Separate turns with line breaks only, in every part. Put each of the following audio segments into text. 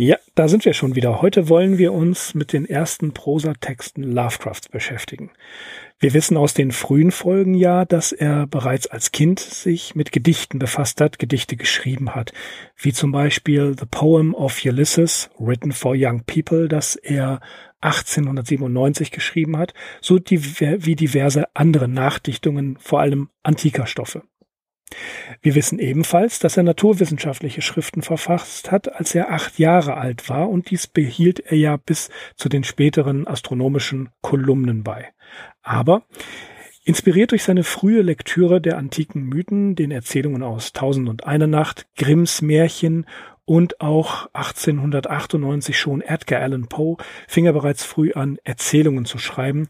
Ja, da sind wir schon wieder. Heute wollen wir uns mit den ersten Prosatexten Lovecrafts beschäftigen. Wir wissen aus den frühen Folgen ja, dass er bereits als Kind sich mit Gedichten befasst hat, Gedichte geschrieben hat, wie zum Beispiel The Poem of Ulysses, written for young people, das er 1897 geschrieben hat, so wie diverse andere Nachdichtungen, vor allem antiker Stoffe. Wir wissen ebenfalls, dass er naturwissenschaftliche Schriften verfasst hat, als er acht Jahre alt war, und dies behielt er ja bis zu den späteren astronomischen Kolumnen bei. Aber Inspiriert durch seine frühe Lektüre der antiken Mythen, den Erzählungen aus Tausend und eine Nacht, Grimms Märchen und auch 1898 schon Edgar Allan Poe fing er bereits früh an, Erzählungen zu schreiben,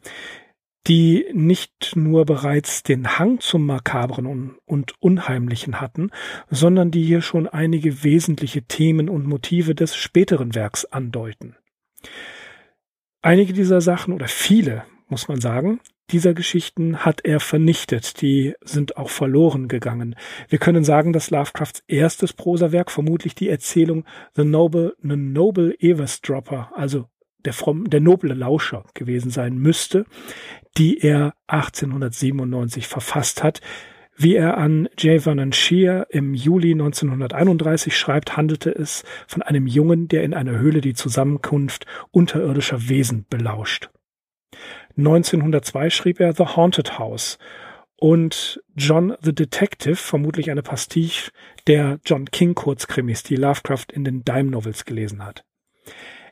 die nicht nur bereits den Hang zum Makabren und Unheimlichen hatten, sondern die hier schon einige wesentliche Themen und Motive des späteren Werks andeuten. Einige dieser Sachen oder viele, muss man sagen, dieser Geschichten hat er vernichtet, die sind auch verloren gegangen. Wir können sagen, dass Lovecrafts erstes Prosawerk vermutlich die Erzählung The Noble, The Noble Eavesdropper, also der, fromm, der noble Lauscher gewesen sein müsste, die er 1897 verfasst hat. Wie er an J. Vernon Shear im Juli 1931 schreibt, handelte es von einem Jungen, der in einer Höhle die Zusammenkunft unterirdischer Wesen belauscht. 1902 schrieb er The Haunted House und John the Detective, vermutlich eine Pastiche der John King Kurzkrimis, die Lovecraft in den Dime Novels gelesen hat.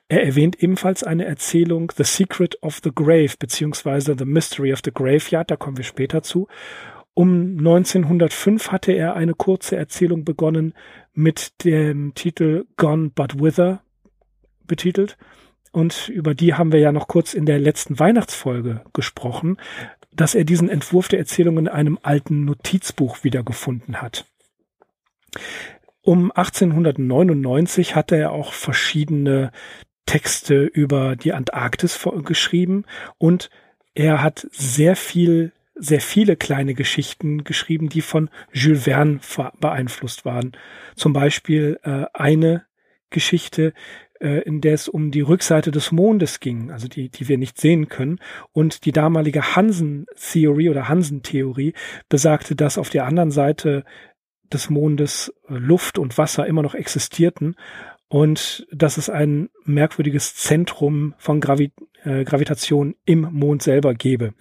Er erwähnt ebenfalls eine Erzählung The Secret of the Grave beziehungsweise The Mystery of the Graveyard, da kommen wir später zu. Um 1905 hatte er eine kurze Erzählung begonnen mit dem Titel Gone But Whither betitelt. Und über die haben wir ja noch kurz in der letzten Weihnachtsfolge gesprochen, dass er diesen Entwurf der Erzählung in einem alten Notizbuch wiedergefunden hat. Um 1899 hatte er auch verschiedene Texte über die Antarktis geschrieben und er hat sehr viel, sehr viele kleine Geschichten geschrieben, die von Jules Verne beeinflusst waren. Zum Beispiel äh, eine Geschichte, äh, in der es um die Rückseite des Mondes ging, also die, die wir nicht sehen können. Und die damalige Hansen-Theorie oder Hansen-Theorie besagte, dass auf der anderen Seite des Mondes äh, Luft und Wasser immer noch existierten und dass es ein merkwürdiges Zentrum von Gravi äh, Gravitation im Mond selber gebe.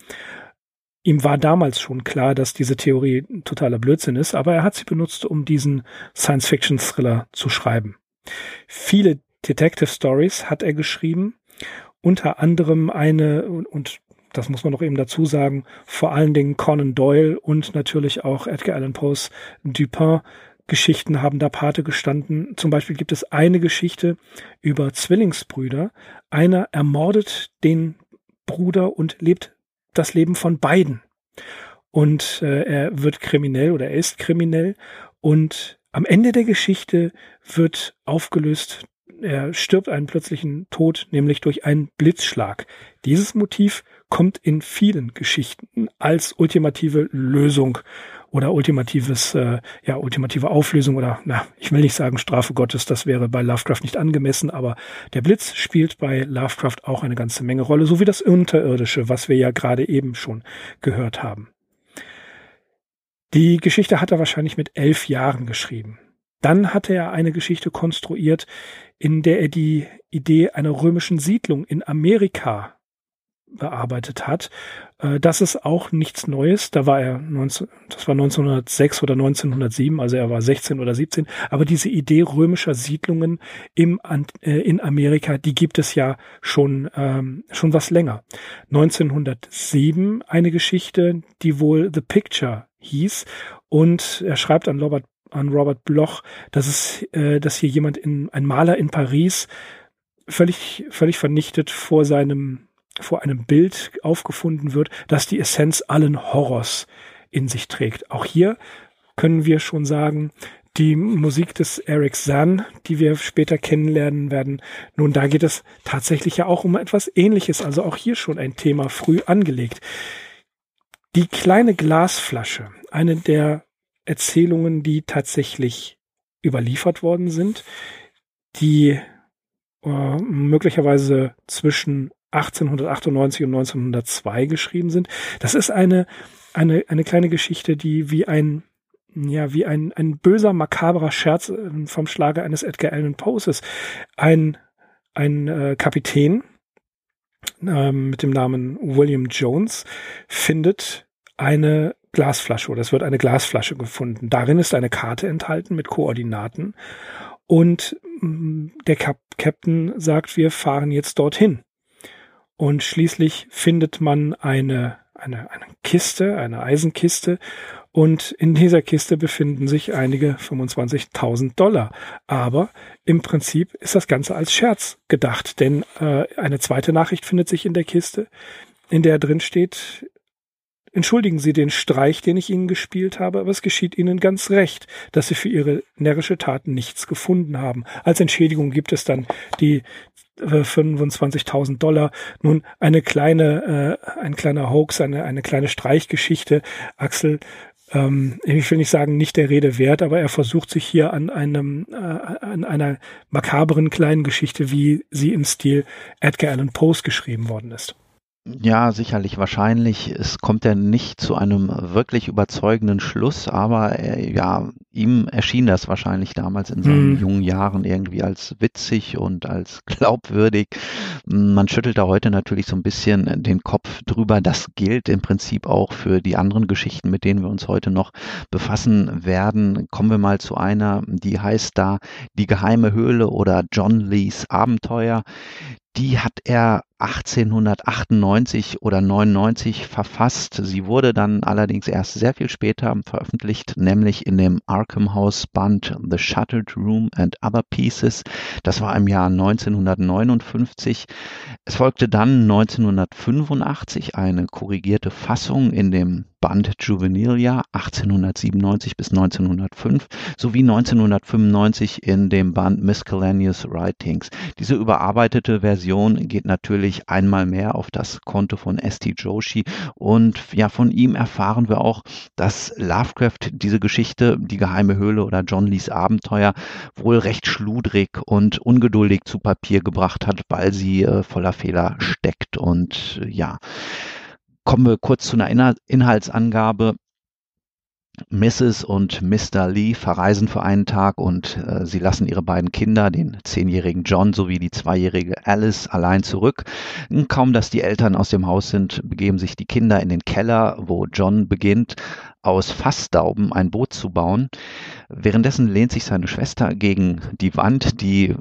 Ihm war damals schon klar, dass diese Theorie totaler Blödsinn ist, aber er hat sie benutzt, um diesen Science-Fiction-Thriller zu schreiben. Viele Detective Stories hat er geschrieben, unter anderem eine, und das muss man noch eben dazu sagen, vor allen Dingen Conan Doyle und natürlich auch Edgar Allan Poes Dupin Geschichten haben da Pate gestanden. Zum Beispiel gibt es eine Geschichte über Zwillingsbrüder. Einer ermordet den Bruder und lebt das Leben von beiden. Und äh, er wird kriminell oder er ist kriminell. Und am Ende der Geschichte wird aufgelöst, er stirbt einen plötzlichen Tod, nämlich durch einen Blitzschlag. Dieses Motiv kommt in vielen Geschichten als ultimative Lösung oder ultimatives, äh, ja, ultimative Auflösung oder, na, ich will nicht sagen Strafe Gottes, das wäre bei Lovecraft nicht angemessen, aber der Blitz spielt bei Lovecraft auch eine ganze Menge Rolle, so wie das Unterirdische, was wir ja gerade eben schon gehört haben. Die Geschichte hat er wahrscheinlich mit elf Jahren geschrieben. Dann hatte er eine Geschichte konstruiert, in der er die Idee einer römischen Siedlung in Amerika bearbeitet hat. Äh, das ist auch nichts Neues. Da war er 19, das war 1906 oder 1907, also er war 16 oder 17. Aber diese Idee römischer Siedlungen im, äh, in Amerika, die gibt es ja schon, ähm, schon was länger. 1907 eine Geschichte, die wohl The Picture hieß. Und er schreibt an Robert, an Robert Bloch, dass es, äh, dass hier jemand in, ein Maler in Paris völlig, völlig vernichtet vor seinem vor einem Bild aufgefunden wird, das die Essenz allen Horrors in sich trägt. Auch hier können wir schon sagen, die Musik des Eric Zahn, die wir später kennenlernen werden. Nun, da geht es tatsächlich ja auch um etwas Ähnliches, also auch hier schon ein Thema früh angelegt. Die kleine Glasflasche, eine der Erzählungen, die tatsächlich überliefert worden sind, die äh, möglicherweise zwischen 1898 und 1902 geschrieben sind. Das ist eine, eine, eine kleine Geschichte, die wie ein ja, wie ein, ein böser, makabrer Scherz äh, vom Schlage eines Edgar Allan Poes ist. Ein, ein äh, Kapitän äh, mit dem Namen William Jones findet eine Glasflasche oder es wird eine Glasflasche gefunden. Darin ist eine Karte enthalten mit Koordinaten und mm, der Kap Captain sagt, wir fahren jetzt dorthin. Und schließlich findet man eine, eine, eine Kiste, eine Eisenkiste und in dieser Kiste befinden sich einige 25.000 Dollar. Aber im Prinzip ist das Ganze als Scherz gedacht, denn äh, eine zweite Nachricht findet sich in der Kiste, in der drin steht, entschuldigen Sie den Streich, den ich Ihnen gespielt habe, aber es geschieht Ihnen ganz recht, dass Sie für Ihre närrische Tat nichts gefunden haben. Als Entschädigung gibt es dann die 25.000 äh, Dollar. Nun eine kleine, äh, ein kleiner Hoax, eine, eine kleine Streichgeschichte. Axel, ähm, ich will nicht sagen, nicht der Rede wert, aber er versucht sich hier an einem, äh, an einer makaberen kleinen Geschichte, wie sie im Stil Edgar Allan Poes geschrieben worden ist.
Ja, sicherlich, wahrscheinlich. Es kommt ja nicht zu einem wirklich überzeugenden Schluss, aber äh, ja, ihm erschien das wahrscheinlich damals in seinen mhm. jungen Jahren irgendwie als witzig und als glaubwürdig. Man schüttelt da heute natürlich so ein bisschen den Kopf drüber. Das gilt im Prinzip auch für die anderen Geschichten, mit denen wir uns heute noch befassen werden. Kommen wir mal zu einer, die heißt da Die geheime Höhle oder John Lees Abenteuer die hat er 1898 oder 99 verfasst. Sie wurde dann allerdings erst sehr viel später veröffentlicht, nämlich in dem Arkham House Band The Shuttered Room and Other Pieces. Das war im Jahr 1959. Es folgte dann 1985 eine korrigierte Fassung in dem Band Juvenilia 1897 bis 1905 sowie 1995 in dem Band Miscellaneous Writings. Diese überarbeitete Version geht natürlich einmal mehr auf das Konto von S.T. Joshi und ja, von ihm erfahren wir auch, dass Lovecraft diese Geschichte, die geheime Höhle oder John Lees Abenteuer wohl recht schludrig und ungeduldig zu Papier gebracht hat, weil sie äh, voller Fehler steckt und äh, ja, Kommen wir kurz zu einer Inhaltsangabe. Mrs. und Mr. Lee verreisen für einen Tag und äh, sie lassen ihre beiden Kinder, den zehnjährigen John sowie die zweijährige Alice, allein zurück. Kaum dass die Eltern aus dem Haus sind, begeben sich die Kinder in den Keller, wo John beginnt, aus Fassdauben ein Boot zu bauen. Währenddessen lehnt sich seine Schwester gegen die Wand, die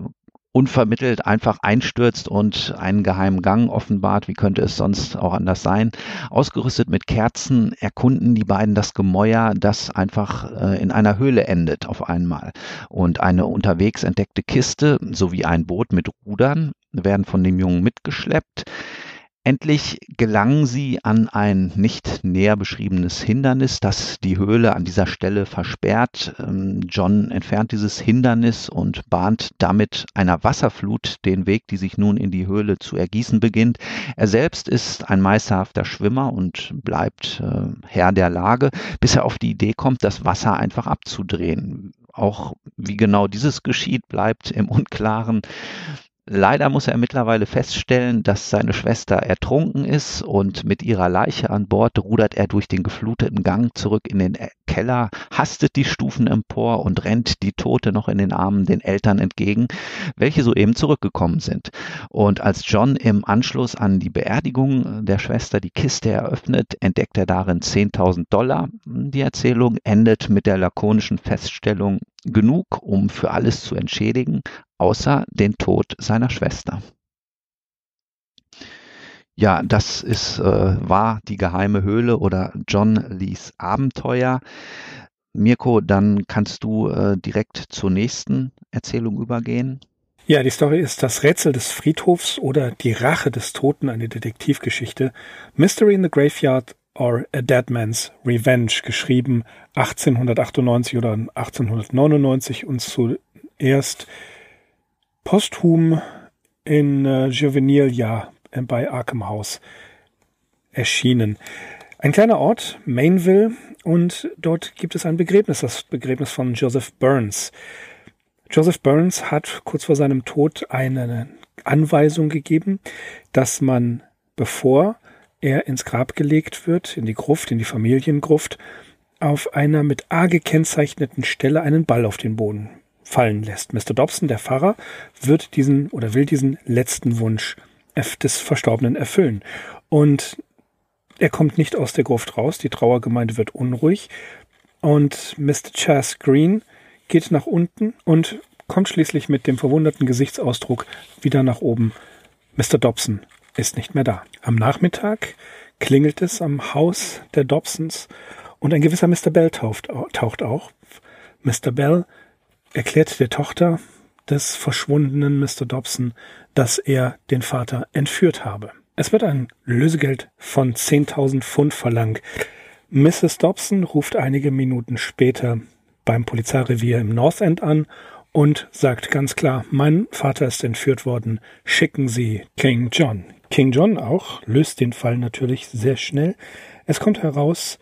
unvermittelt einfach einstürzt und einen geheimen Gang offenbart. Wie könnte es sonst auch anders sein? Ausgerüstet mit Kerzen erkunden die beiden das Gemäuer, das einfach äh, in einer Höhle endet auf einmal. Und eine unterwegs entdeckte Kiste sowie ein Boot mit Rudern werden von dem Jungen mitgeschleppt. Endlich gelangen sie an ein nicht näher beschriebenes Hindernis, das die Höhle an dieser Stelle versperrt. Ähm, John entfernt dieses Hindernis und bahnt damit einer Wasserflut den Weg, die sich nun in die Höhle zu ergießen beginnt. Er selbst ist ein meisterhafter Schwimmer und bleibt äh, Herr der Lage, bis er auf die Idee kommt, das Wasser einfach abzudrehen. Auch wie genau dieses geschieht, bleibt im Unklaren. Leider muss er mittlerweile feststellen, dass seine Schwester ertrunken ist und mit ihrer Leiche an Bord rudert er durch den gefluteten Gang zurück in den Keller, hastet die Stufen empor und rennt die Tote noch in den Armen den Eltern entgegen, welche soeben zurückgekommen sind. Und als John im Anschluss an die Beerdigung der Schwester die Kiste eröffnet, entdeckt er darin 10.000 Dollar. Die Erzählung endet mit der lakonischen Feststellung, genug, um für alles zu entschädigen, außer den Tod seiner Schwester. Ja, das ist, äh, war die geheime Höhle oder John Lees Abenteuer. Mirko, dann kannst du äh, direkt zur nächsten Erzählung übergehen.
Ja, die Story ist das Rätsel des Friedhofs oder die Rache des Toten, eine Detektivgeschichte. Mystery in the Graveyard or A Dead Man's Revenge, geschrieben 1898 oder 1899 und zuerst posthum in äh, Juvenilia äh, bei Arkham House erschienen. Ein kleiner Ort, Mainville, und dort gibt es ein Begräbnis, das Begräbnis von Joseph Burns. Joseph Burns hat kurz vor seinem Tod eine Anweisung gegeben, dass man, bevor er ins Grab gelegt wird, in die Gruft, in die Familiengruft, auf einer mit A gekennzeichneten Stelle einen Ball auf den Boden fallen lässt. Mr. Dobson, der Pfarrer, wird diesen oder will diesen letzten Wunsch des Verstorbenen erfüllen. Und er kommt nicht aus der Gruft raus, die Trauergemeinde wird unruhig und Mr. Chas Green geht nach unten und kommt schließlich mit dem verwunderten Gesichtsausdruck wieder nach oben. Mr. Dobson ist nicht mehr da. Am Nachmittag klingelt es am Haus der Dobsons und ein gewisser Mr. Bell taucht, taucht auch. Mr. Bell erklärt der Tochter des verschwundenen Mr. Dobson, dass er den Vater entführt habe. Es wird ein Lösegeld von 10.000 Pfund verlangt. Mrs. Dobson ruft einige Minuten später beim Polizeirevier im North End an und sagt ganz klar, mein Vater ist entführt worden, schicken Sie King John. King John auch löst den Fall natürlich sehr schnell. Es kommt heraus,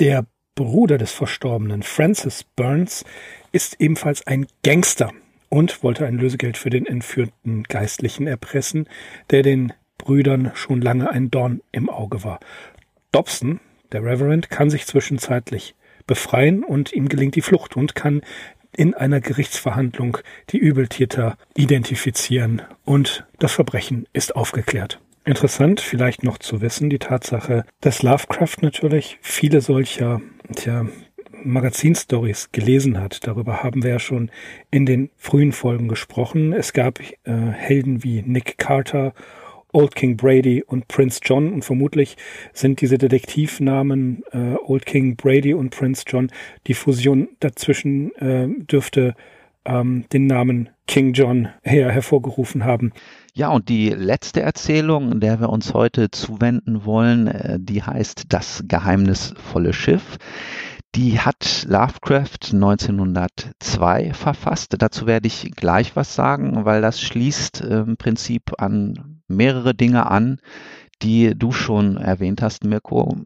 der Bruder des Verstorbenen, Francis Burns, ist ebenfalls ein Gangster und wollte ein Lösegeld für den entführten Geistlichen erpressen, der den Brüdern schon lange ein Dorn im Auge war. Dobson, der Reverend, kann sich zwischenzeitlich befreien und ihm gelingt die Flucht und kann in einer Gerichtsverhandlung die Übeltäter identifizieren und das Verbrechen ist aufgeklärt. Interessant vielleicht noch zu wissen, die Tatsache, dass Lovecraft natürlich viele solcher tja, Magazinstories gelesen hat. Darüber haben wir ja schon in den frühen Folgen gesprochen. Es gab äh, Helden wie Nick Carter Old King Brady und Prince John und vermutlich sind diese Detektivnamen äh, Old King Brady und Prince John, die Fusion dazwischen äh, dürfte ähm, den Namen King John her hervorgerufen haben.
Ja, und die letzte Erzählung, der wir uns heute zuwenden wollen, äh, die heißt Das geheimnisvolle Schiff. Die hat Lovecraft 1902 verfasst. Dazu werde ich gleich was sagen, weil das schließt im Prinzip an mehrere Dinge an, die du schon erwähnt hast, Mirko.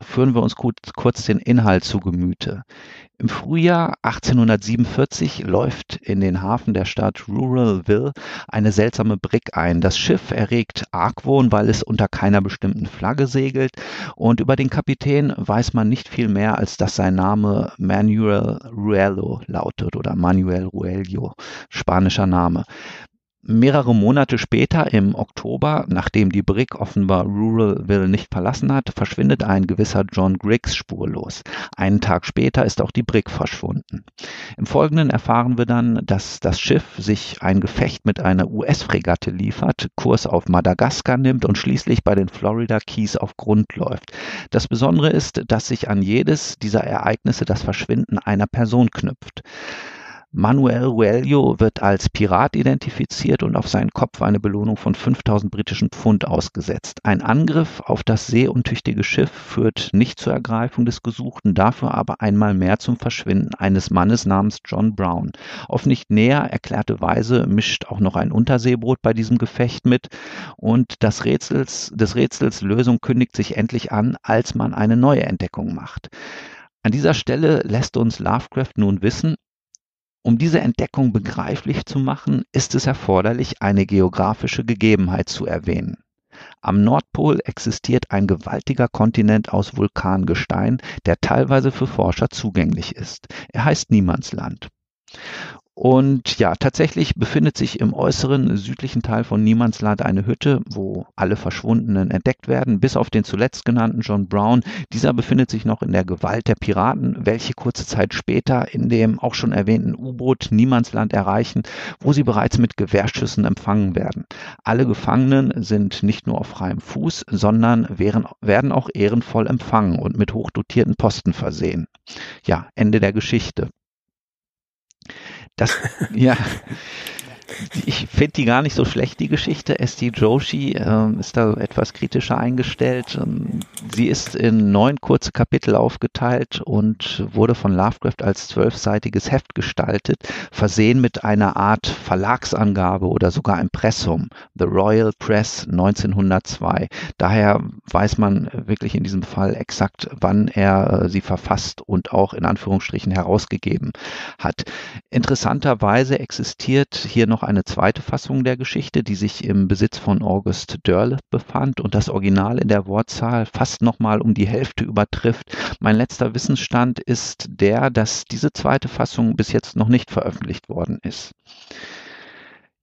Führen wir uns kurz, kurz den Inhalt zu Gemüte. Im Frühjahr 1847 läuft in den Hafen der Stadt Ruralville eine seltsame Brick ein. Das Schiff erregt Argwohn, weil es unter keiner bestimmten Flagge segelt und über den Kapitän weiß man nicht viel mehr, als dass sein Name Manuel Ruello lautet oder Manuel Ruello, spanischer Name. Mehrere Monate später, im Oktober, nachdem die Brick offenbar Ruralville nicht verlassen hat, verschwindet ein gewisser John Griggs spurlos. Einen Tag später ist auch die Brick verschwunden. Im Folgenden erfahren wir dann, dass das Schiff sich ein Gefecht mit einer US-Fregatte liefert, Kurs auf Madagaskar nimmt und schließlich bei den Florida Keys auf Grund läuft. Das Besondere ist, dass sich an jedes dieser Ereignisse das Verschwinden einer Person knüpft. Manuel Ruello wird als Pirat identifiziert und auf seinen Kopf eine Belohnung von 5000 britischen Pfund ausgesetzt. Ein Angriff auf das seeuntüchtige Schiff führt nicht zur Ergreifung des Gesuchten, dafür aber einmal mehr zum Verschwinden eines Mannes namens John Brown. Auf nicht näher erklärte Weise mischt auch noch ein Unterseeboot bei diesem Gefecht mit und das Rätsels, des Rätsels Lösung kündigt sich endlich an, als man eine neue Entdeckung macht. An dieser Stelle lässt uns Lovecraft nun wissen, um diese Entdeckung begreiflich zu machen, ist es erforderlich, eine geografische Gegebenheit zu erwähnen. Am Nordpol existiert ein gewaltiger Kontinent aus Vulkangestein, der teilweise für Forscher zugänglich ist. Er heißt Niemandsland. Und ja, tatsächlich befindet sich im äußeren südlichen Teil von Niemandsland eine Hütte, wo alle Verschwundenen entdeckt werden, bis auf den zuletzt genannten John Brown. Dieser befindet sich noch in der Gewalt der Piraten, welche kurze Zeit später in dem auch schon erwähnten U-Boot Niemandsland erreichen, wo sie bereits mit Gewehrschüssen empfangen werden. Alle Gefangenen sind nicht nur auf freiem Fuß, sondern werden auch ehrenvoll empfangen und mit hochdotierten Posten versehen. Ja, Ende der Geschichte. Das, ja. ich finde die gar nicht so schlecht, die Geschichte. S.D. Joshi äh, ist da etwas kritischer eingestellt. Ähm, sie ist in neun kurze Kapitel aufgeteilt und wurde von Lovecraft als zwölfseitiges Heft gestaltet, versehen mit einer Art Verlagsangabe oder sogar Impressum. The Royal Press 1902. Daher weiß man wirklich in diesem Fall exakt, wann er äh, sie verfasst und auch in Anführungsstrichen herausgegeben hat. Interessanterweise existiert hier noch eine zweite Fassung der Geschichte, die sich im Besitz von August Dörle befand und das Original in der Wortzahl fast nochmal um die Hälfte übertrifft. Mein letzter Wissensstand ist der, dass diese zweite Fassung bis jetzt noch nicht veröffentlicht worden ist.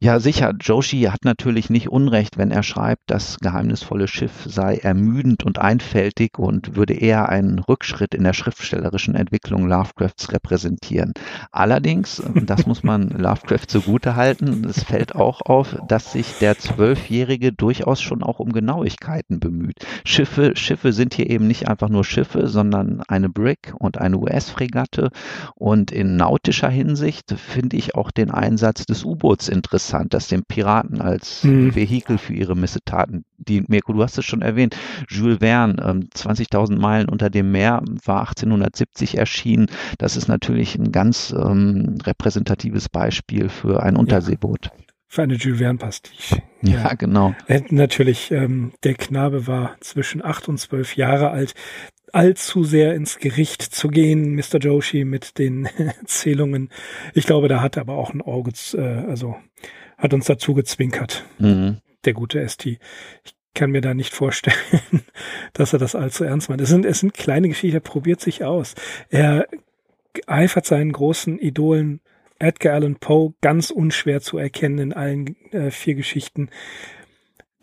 Ja, sicher. Joshi hat natürlich nicht Unrecht, wenn er schreibt, das geheimnisvolle Schiff sei ermüdend und einfältig und würde eher einen Rückschritt in der schriftstellerischen Entwicklung Lovecrafts repräsentieren. Allerdings, das muss man Lovecraft zugute halten, es fällt auch auf, dass sich der Zwölfjährige durchaus schon auch um Genauigkeiten bemüht. Schiffe, Schiffe sind hier eben nicht einfach nur Schiffe, sondern eine Brick und eine US-Fregatte. Und in nautischer Hinsicht finde ich auch den Einsatz des U-Boots interessant interessant, dass den Piraten als mhm. Vehikel für ihre Missetaten dienen. Mirko, du hast es schon erwähnt, Jules Verne, ähm, 20.000 Meilen unter dem Meer, war 1870 erschienen. Das ist natürlich ein ganz ähm, repräsentatives Beispiel für ein Unterseeboot. Ja
für eine Jules Verne Pastiche.
Ja, ja, genau.
Äh, natürlich, ähm, der Knabe war zwischen acht und zwölf Jahre alt allzu sehr ins Gericht zu gehen, Mr. Joshi, mit den Erzählungen. Ich glaube, da hat er aber auch ein Auge, äh, also hat uns dazu gezwinkert, mhm. der gute ST. Ich kann mir da nicht vorstellen, dass er das allzu ernst meint. Es sind, es sind kleine Geschichten, er probiert sich aus. Er eifert seinen großen Idolen Edgar Allan Poe ganz unschwer zu erkennen in allen äh, vier Geschichten.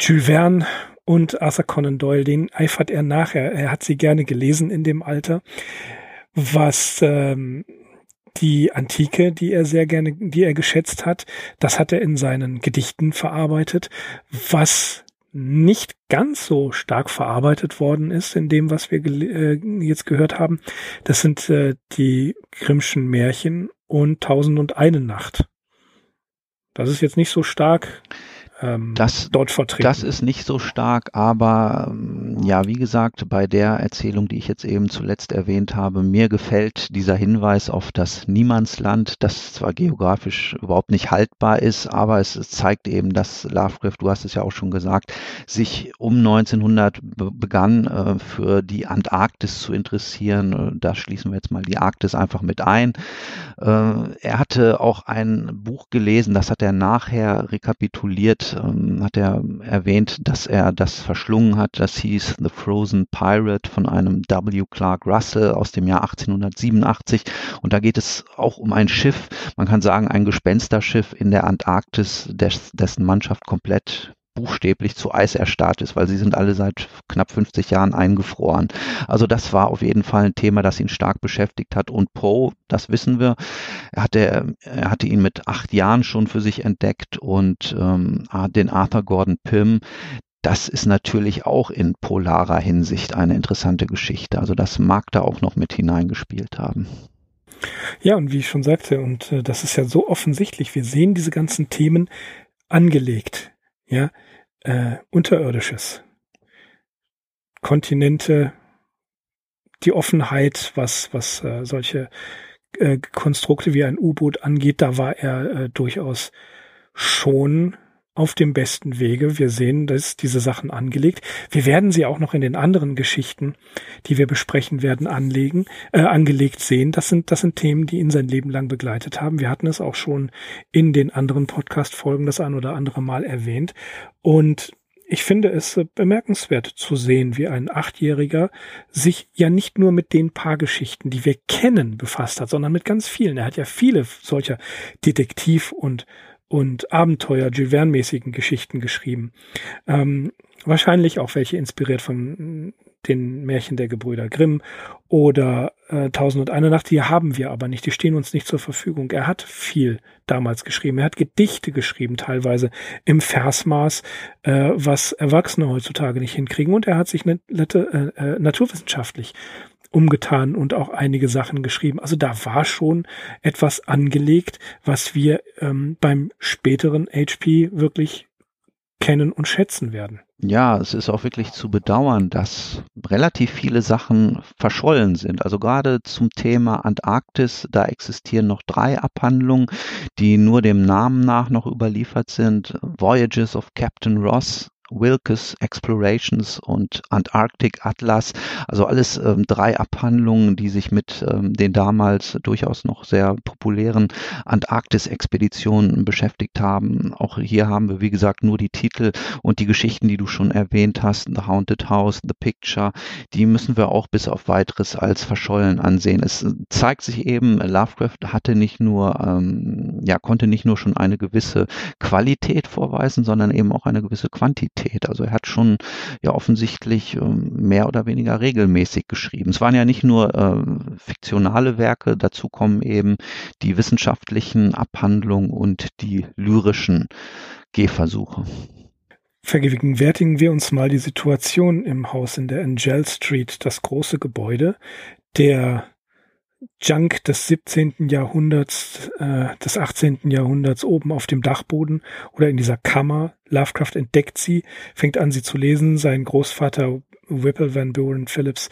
Jules Verne und Arthur Conan Doyle, den eifert er nachher. Er hat sie gerne gelesen in dem Alter. Was ähm, die Antike, die er sehr gerne, die er geschätzt hat, das hat er in seinen Gedichten verarbeitet. Was nicht ganz so stark verarbeitet worden ist in dem, was wir äh, jetzt gehört haben, das sind äh, die Grimmschen Märchen und Tausend und eine Nacht. Das ist jetzt nicht so stark
ähm, das, dort vertreten. Das ist nicht so stark, aber ähm, ja, wie gesagt, bei der Erzählung, die ich jetzt eben zuletzt erwähnt habe, mir gefällt dieser Hinweis auf das Niemandsland, das zwar geografisch überhaupt nicht haltbar ist, aber es, es zeigt eben, dass Lovecraft, du hast es ja auch schon gesagt, sich um 1900 begann, äh, für die Antarktis zu interessieren. Da schließen wir jetzt mal die Arktis einfach mit ein. Äh, er hatte auch ein Buch gelesen, das hat er nachher rekapituliert, ähm, hat er erwähnt, dass er das verschlungen hat. Das hieß The Frozen Pirate von einem W. Clark Russell aus dem Jahr 1887. Und da geht es auch um ein Schiff, man kann sagen ein Gespensterschiff in der Antarktis, des, dessen Mannschaft komplett buchstäblich zu Eis erstarrt ist, weil sie sind alle seit knapp 50 Jahren eingefroren. Also das war auf jeden Fall ein Thema, das ihn stark beschäftigt hat. Und Poe, das wissen wir, er hatte, er hatte ihn mit acht Jahren schon für sich entdeckt und ähm, den Arthur Gordon Pym, das ist natürlich auch in polarer Hinsicht eine interessante Geschichte. Also das mag da auch noch mit hineingespielt haben.
Ja, und wie ich schon sagte, und äh, das ist ja so offensichtlich, wir sehen diese ganzen Themen angelegt ja, äh, Unterirdisches. Kontinente, die Offenheit, was, was äh, solche äh, Konstrukte wie ein U-Boot angeht, da war er äh, durchaus schon auf dem besten Wege. Wir sehen, dass diese Sachen angelegt. Wir werden sie auch noch in den anderen Geschichten, die wir besprechen werden, anlegen, äh, angelegt sehen. Das sind, das sind Themen, die ihn sein Leben lang begleitet haben. Wir hatten es auch schon in den anderen Podcast-Folgen das ein oder andere Mal erwähnt. Und ich finde es bemerkenswert zu sehen, wie ein Achtjähriger sich ja nicht nur mit den paar Geschichten, die wir kennen, befasst hat, sondern mit ganz vielen. Er hat ja viele solcher Detektiv- und und Abenteuer, Jules Verne-mäßigen Geschichten geschrieben. Ähm, wahrscheinlich auch welche inspiriert von den Märchen der Gebrüder Grimm oder äh, Tausend und eine Nacht. Die haben wir aber nicht, die stehen uns nicht zur Verfügung. Er hat viel damals geschrieben. Er hat Gedichte geschrieben, teilweise im Versmaß, äh, was Erwachsene heutzutage nicht hinkriegen. Und er hat sich nette, äh, äh, naturwissenschaftlich umgetan und auch einige Sachen geschrieben. Also da war schon etwas angelegt, was wir ähm, beim späteren HP wirklich kennen und schätzen werden.
Ja, es ist auch wirklich zu bedauern, dass relativ viele Sachen verschollen sind. Also gerade zum Thema Antarktis, da existieren noch drei Abhandlungen, die nur dem Namen nach noch überliefert sind. Voyages of Captain Ross Wilkes Explorations und Antarctic Atlas. Also alles ähm, drei Abhandlungen, die sich mit ähm, den damals durchaus noch sehr populären Antarktis-Expeditionen beschäftigt haben. Auch hier haben wir, wie gesagt, nur die Titel und die Geschichten, die du schon erwähnt hast. The Haunted House, The Picture. Die müssen wir auch bis auf weiteres als verschollen ansehen. Es zeigt sich eben, Lovecraft hatte nicht nur, ähm, ja, konnte nicht nur schon eine gewisse Qualität vorweisen, sondern eben auch eine gewisse Quantität. Qualität. Also er hat schon ja offensichtlich ähm, mehr oder weniger regelmäßig geschrieben. Es waren ja nicht nur äh, fiktionale Werke, dazu kommen eben die wissenschaftlichen Abhandlungen und die lyrischen Gehversuche.
Vergegenwärtigen wir uns mal die Situation im Haus in der Angel Street, das große Gebäude. Der Junk des 17. Jahrhunderts, äh, des 18. Jahrhunderts oben auf dem Dachboden oder in dieser Kammer. Lovecraft entdeckt sie, fängt an, sie zu lesen. Sein Großvater Whipple Van Buren Phillips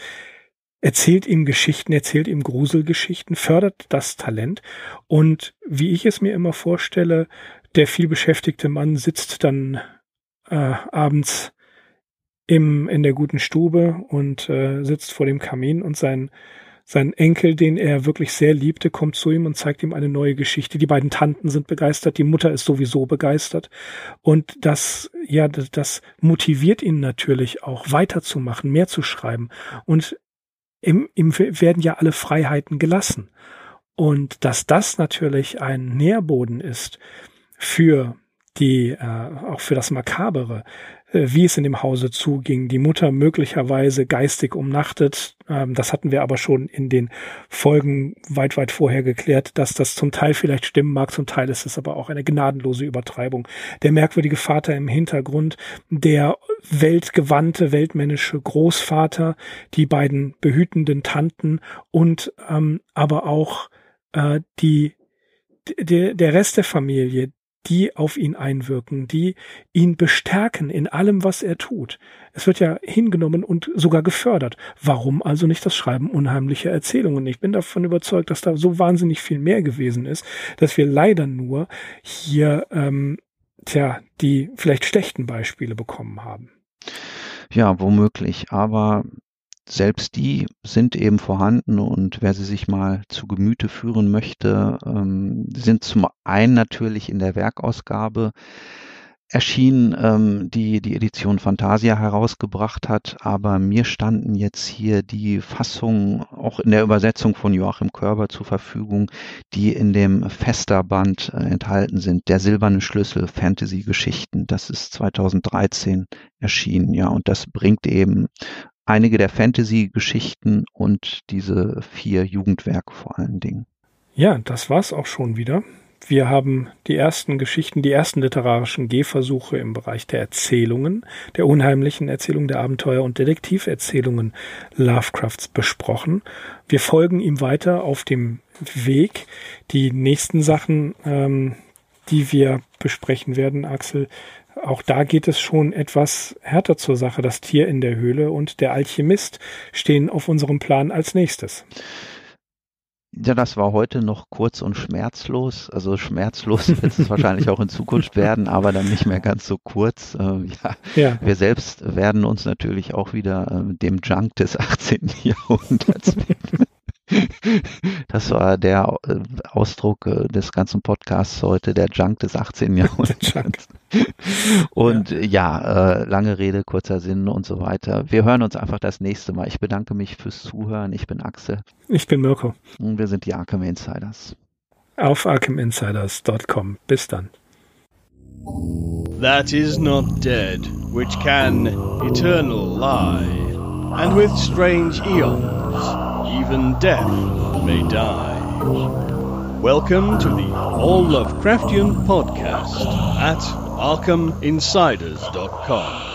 erzählt ihm Geschichten, erzählt ihm Gruselgeschichten, fördert das Talent. Und wie ich es mir immer vorstelle, der vielbeschäftigte Mann sitzt dann äh, abends im, in der guten Stube und äh, sitzt vor dem Kamin und sein sein Enkel, den er wirklich sehr liebte, kommt zu ihm und zeigt ihm eine neue Geschichte. Die beiden Tanten sind begeistert, die Mutter ist sowieso begeistert. Und das, ja, das motiviert ihn natürlich auch weiterzumachen, mehr zu schreiben. Und ihm, ihm werden ja alle Freiheiten gelassen. Und dass das natürlich ein Nährboden ist für die, äh, auch für das Makabere, wie es in dem Hause zuging, die Mutter möglicherweise geistig umnachtet. Ähm, das hatten wir aber schon in den Folgen weit, weit vorher geklärt, dass das zum Teil vielleicht stimmen mag, zum Teil ist es aber auch eine gnadenlose Übertreibung. Der merkwürdige Vater im Hintergrund, der weltgewandte, weltmännische Großvater, die beiden behütenden Tanten und ähm, aber auch äh, die der, der Rest der Familie, die auf ihn einwirken, die ihn bestärken in allem, was er tut. Es wird ja hingenommen und sogar gefördert. Warum also nicht das Schreiben unheimlicher Erzählungen? Ich bin davon überzeugt, dass da so wahnsinnig viel mehr gewesen ist, dass wir leider nur hier, ähm, tja, die vielleicht schlechten Beispiele bekommen haben.
Ja, womöglich. Aber selbst die sind eben vorhanden und wer sie sich mal zu Gemüte führen möchte, ähm, sind zum einen natürlich in der Werkausgabe erschienen, ähm, die die Edition Fantasia herausgebracht hat, aber mir standen jetzt hier die Fassungen auch in der Übersetzung von Joachim Körber zur Verfügung, die in dem Festerband äh, enthalten sind. Der silberne Schlüssel Fantasy Geschichten, das ist 2013 erschienen, ja, und das bringt eben einige der Fantasy-Geschichten und diese vier Jugendwerke vor allen Dingen.
Ja, das war's auch schon wieder. Wir haben die ersten Geschichten, die ersten literarischen Gehversuche im Bereich der Erzählungen, der unheimlichen Erzählungen, der Abenteuer- und Detektiverzählungen Lovecrafts besprochen. Wir folgen ihm weiter auf dem Weg. Die nächsten Sachen, ähm, die wir besprechen werden, Axel, auch da geht es schon etwas härter zur Sache. Das Tier in der Höhle und der Alchemist stehen auf unserem Plan als nächstes.
Ja, das war heute noch kurz und schmerzlos. Also schmerzlos wird es wahrscheinlich auch in Zukunft werden, aber dann nicht mehr ganz so kurz. Äh, ja, ja. Wir selbst werden uns natürlich auch wieder äh, dem Junk des 18. Jahrhunderts widmen. Das war der äh, Ausdruck äh, des ganzen Podcasts heute, der Junk des 18. Jahrhunderts. Und ja, ja äh, lange Rede, kurzer Sinn und so weiter. Wir hören uns einfach das nächste Mal. Ich bedanke mich fürs Zuhören. Ich bin Axel.
Ich bin Mirko.
Und wir sind die Arkham Insiders.
Auf arkhaminsiders.com. Bis dann.
That is not dead, which can eternal lie, and with strange eons. Even death may die. Welcome to the All Lovecraftian podcast at ArkhamInsiders.com.